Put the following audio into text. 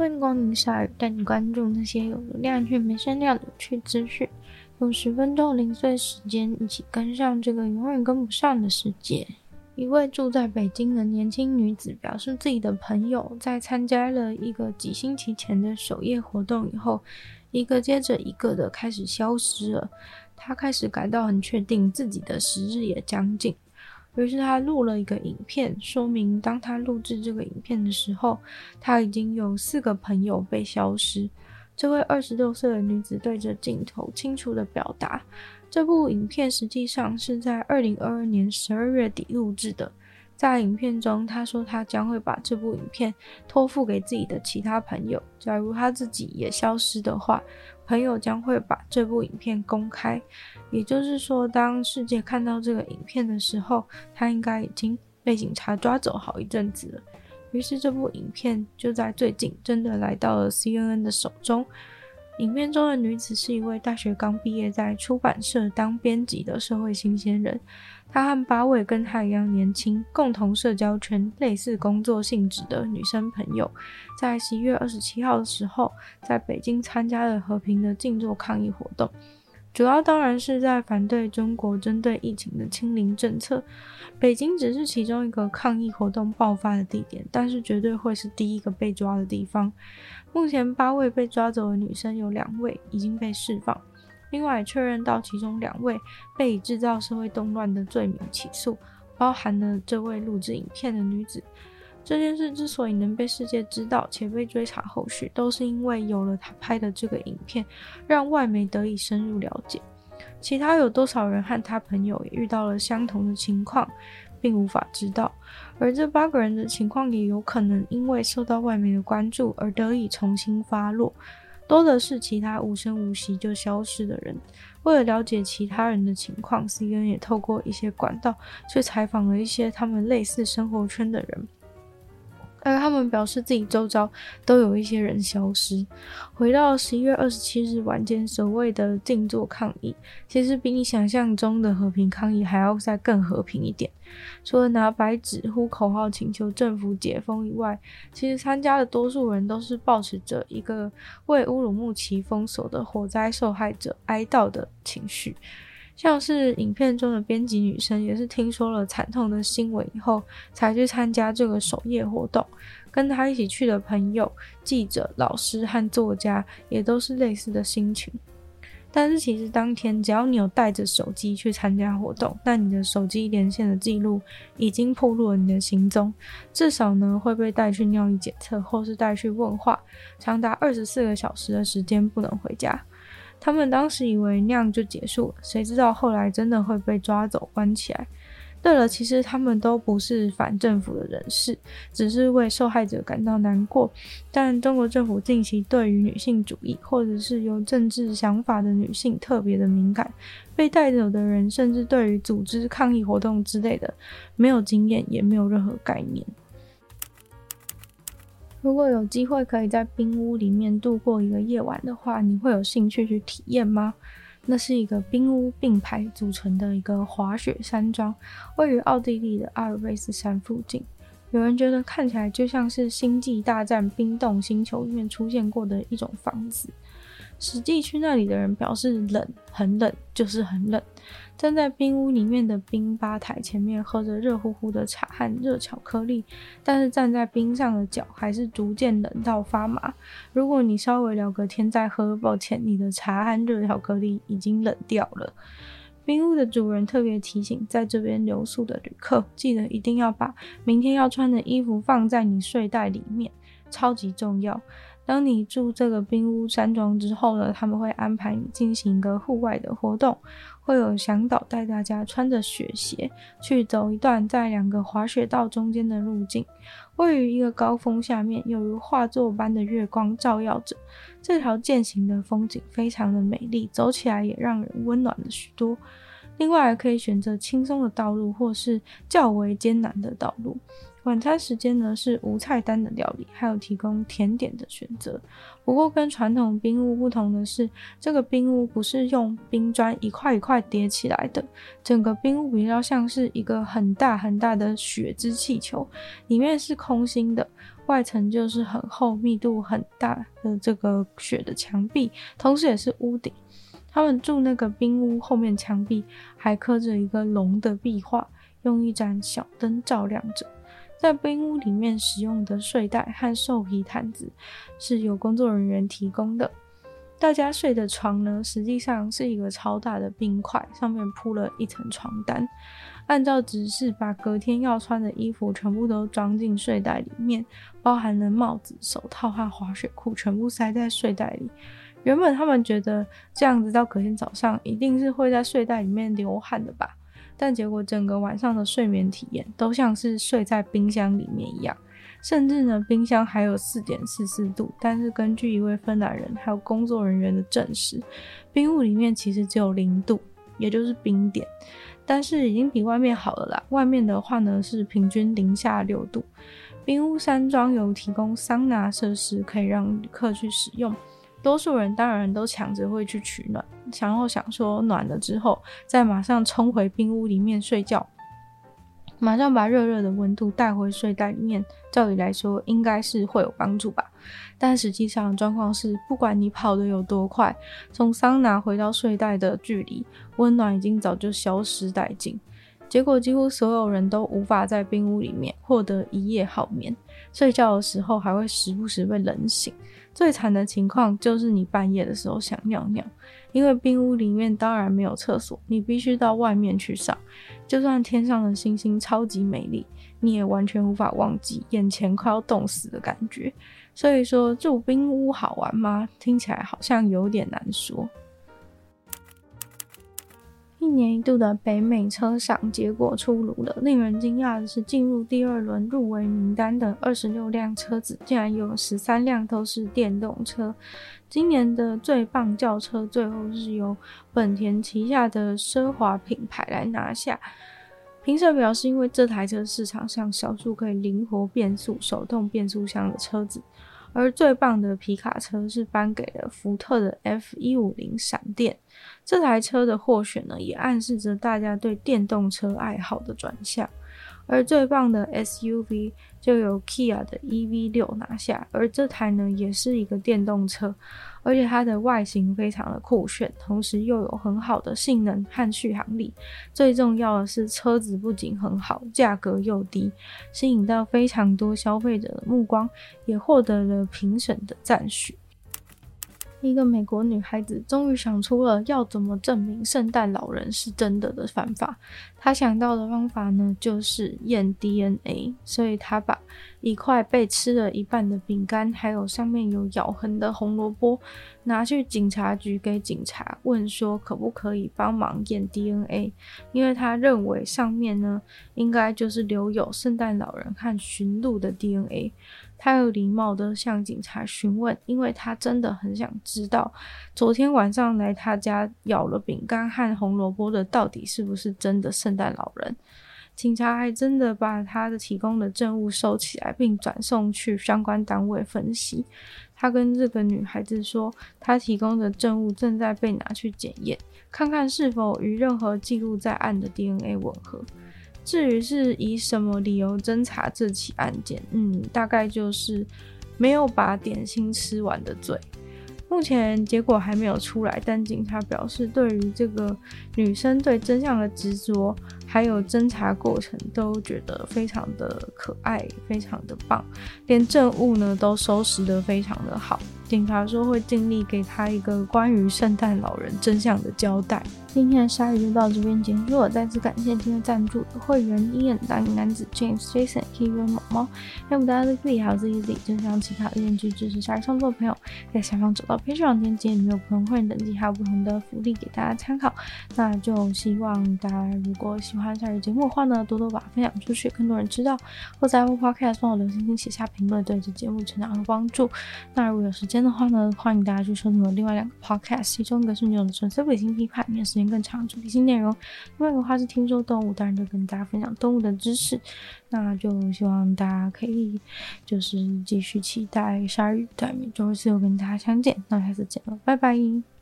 欢迎光临鲨语，带你关注那些有流量却没声量的有趣资讯。用十分钟零碎时间，一起跟上这个永远跟不上的世界。一位住在北京的年轻女子表示，自己的朋友在参加了一个几星期前的首页活动以后，一个接着一个的开始消失了。她开始感到很确定自己的时日也将近。于是他录了一个影片，说明当他录制这个影片的时候，他已经有四个朋友被消失。这位二十六岁的女子对着镜头清楚地表达，这部影片实际上是在二零二二年十二月底录制的。在影片中，他说他将会把这部影片托付给自己的其他朋友，假如他自己也消失的话，朋友将会把这部影片公开。也就是说，当世界看到这个影片的时候，他应该已经被警察抓走好一阵子了。于是，这部影片就在最近真的来到了 CNN 的手中。影片中的女子是一位大学刚毕业，在出版社当编辑的社会新鲜人。她和八位跟她一样年轻、共同社交圈、类似工作性质的女生朋友，在十一月二十七号的时候，在北京参加了和平的静坐抗议活动。主要当然是在反对中国针对疫情的清零政策。北京只是其中一个抗议活动爆发的地点，但是绝对会是第一个被抓的地方。目前八位被抓走的女生有两位已经被释放，另外确认到其中两位被以制造社会动乱的罪名起诉，包含了这位录制影片的女子。这件事之所以能被世界知道且被追查后续，都是因为有了他拍的这个影片，让外媒得以深入了解。其他有多少人和他朋友也遇到了相同的情况，并无法知道。而这八个人的情况也有可能因为受到外媒的关注而得以重新发落。多的是其他无声无息就消失的人。为了了解其他人的情况，CNN 也透过一些管道去采访了一些他们类似生活圈的人。而他们表示自己周遭都有一些人消失。回到十一月二十七日晚间，所谓的静坐抗议，其实比你想象中的和平抗议还要再更和平一点。除了拿白纸呼口号请求政府解封以外，其实参加的多数人都是抱持着一个为乌鲁木齐封锁的火灾受害者哀悼的情绪。像是影片中的编辑女生，也是听说了惨痛的新闻以后，才去参加这个守夜活动。跟她一起去的朋友、记者、老师和作家，也都是类似的心情。但是其实当天，只要你有带着手机去参加活动，那你的手机连线的记录已经暴露了你的行踪，至少呢会被带去尿液检测，或是带去问话，长达二十四个小时的时间不能回家。他们当时以为那样就结束了，谁知道后来真的会被抓走关起来。对了，其实他们都不是反政府的人士，只是为受害者感到难过。但中国政府近期对于女性主义或者是有政治想法的女性特别的敏感，被带走的人甚至对于组织抗议活动之类的没有经验，也没有任何概念。如果有机会可以在冰屋里面度过一个夜晚的话，你会有兴趣去体验吗？那是一个冰屋并排组成的一个滑雪山庄，位于奥地利的阿尔卑斯山附近。有人觉得看起来就像是《星际大战：冰冻星球》里面出现过的一种房子。实际去那里的人表示冷，很冷，就是很冷。站在冰屋里面的冰吧台前面，喝着热乎乎的茶和热巧克力，但是站在冰上的脚还是逐渐冷到发麻。如果你稍微聊个天再喝，抱歉，你的茶和热巧克力已经冷掉了。冰屋的主人特别提醒，在这边留宿的旅客，记得一定要把明天要穿的衣服放在你睡袋里面，超级重要。当你住这个冰屋山庄之后呢，他们会安排你进行一个户外的活动，会有向导带大家穿着雪鞋去走一段在两个滑雪道中间的路径，位于一个高峰下面，有如画作般的月光照耀着这条健行的风景，非常的美丽，走起来也让人温暖了许多。另外还，可以选择轻松的道路，或是较为艰难的道路。晚餐时间呢是无菜单的料理，还有提供甜点的选择。不过跟传统冰屋不同的是，这个冰屋不是用冰砖一块一块叠起来的，整个冰屋比较像是一个很大很大的雪之气球，里面是空心的，外层就是很厚、密度很大的这个雪的墙壁，同时也是屋顶。他们住那个冰屋后面墙壁还刻着一个龙的壁画，用一盏小灯照亮着。在冰屋里面使用的睡袋和兽皮毯子是由工作人员提供的。大家睡的床呢，实际上是一个超大的冰块，上面铺了一层床单。按照指示，把隔天要穿的衣服全部都装进睡袋里面，包含了帽子、手套和滑雪裤，全部塞在睡袋里。原本他们觉得这样子到隔天早上一定是会在睡袋里面流汗的吧。但结果整个晚上的睡眠体验都像是睡在冰箱里面一样，甚至呢，冰箱还有四点四四度。但是根据一位芬兰人还有工作人员的证实，冰屋里面其实只有零度，也就是冰点。但是已经比外面好了啦。外面的话呢是平均零下六度。冰屋山庄有提供桑拿设施，可以让旅客去使用。多数人当然都抢着会去取暖，然后想说暖了之后再马上冲回冰屋里面睡觉，马上把热热的温度带回睡袋里面。照理来说应该是会有帮助吧，但实际上状况是，不管你跑得有多快，从桑拿回到睡袋的距离，温暖已经早就消失殆尽。结果几乎所有人都无法在冰屋里面获得一夜好眠，睡觉的时候还会时不时被冷醒。最惨的情况就是你半夜的时候想尿尿，因为冰屋里面当然没有厕所，你必须到外面去上。就算天上的星星超级美丽，你也完全无法忘记眼前快要冻死的感觉。所以说住冰屋好玩吗？听起来好像有点难说。一年一度的北美车赏结果出炉了，令人惊讶的是，进入第二轮入围名单的二十六辆车子，竟然有十三辆都是电动车。今年的最棒轿车最后是由本田旗下的奢华品牌来拿下。评审表示，因为这台车市场上少数可以灵活变速、手动变速箱的车子。而最棒的皮卡车是颁给了福特的 F 一五零闪电，这台车的获选呢，也暗示着大家对电动车爱好的转向。而最棒的 SUV 就由 Kia 的 EV 六拿下，而这台呢，也是一个电动车。而且它的外形非常的酷炫，同时又有很好的性能和续航力。最重要的是，车子不仅很好，价格又低，吸引到非常多消费者的目光，也获得了评审的赞许。一个美国女孩子终于想出了要怎么证明圣诞老人是真的的方法。她想到的方法呢，就是验 DNA。所以她把一块被吃了一半的饼干，还有上面有咬痕的红萝卜，拿去警察局给警察问说，可不可以帮忙验 DNA？因为她认为上面呢，应该就是留有圣诞老人和驯鹿的 DNA。他有礼貌地向警察询问，因为他真的很想知道，昨天晚上来他家咬了饼干和红萝卜的到底是不是真的圣诞老人。警察还真的把他的提供的证物收起来，并转送去相关单位分析。他跟这个女孩子说，他提供的证物正在被拿去检验，看看是否与任何记录在案的 DNA 吻合。至于是以什么理由侦查这起案件，嗯，大概就是没有把点心吃完的罪。目前结果还没有出来，但警察表示，对于这个女生对真相的执着，还有侦查过程，都觉得非常的可爱，非常的棒，连证物呢都收拾得非常的好。警察说会尽力给他一个关于圣诞老人真相的交代。今天的鲨鱼就到这边结束了，再次感谢今天赞助的会员：Ian、大龄男子 James、Jason、Kevin、毛毛。还有大家的 Z 还有 ZZ，就像其他的愿意支持鲨鱼创作的朋友，在下方找到 Patreon 链接，里面有不同会员等级，还有不同的福利给大家参考。那就希望大家如果喜欢。欢鲨鱼节目的话呢，多多把它分享出去，更多人知道。或在 Apple Podcast 帮我留星星，写下评论，对这节目成长有帮助。那如果有时间的话呢，欢迎大家去收听我另外两个 Podcast，其中一个是女友的纯粹理性批判，里面时间更长，主题性内容；另外一个话是听说动物，当然就跟大家分享动物的知识。那就希望大家可以就是继续期待鲨鱼在，每周四又跟大家相见。那下次见了，拜拜。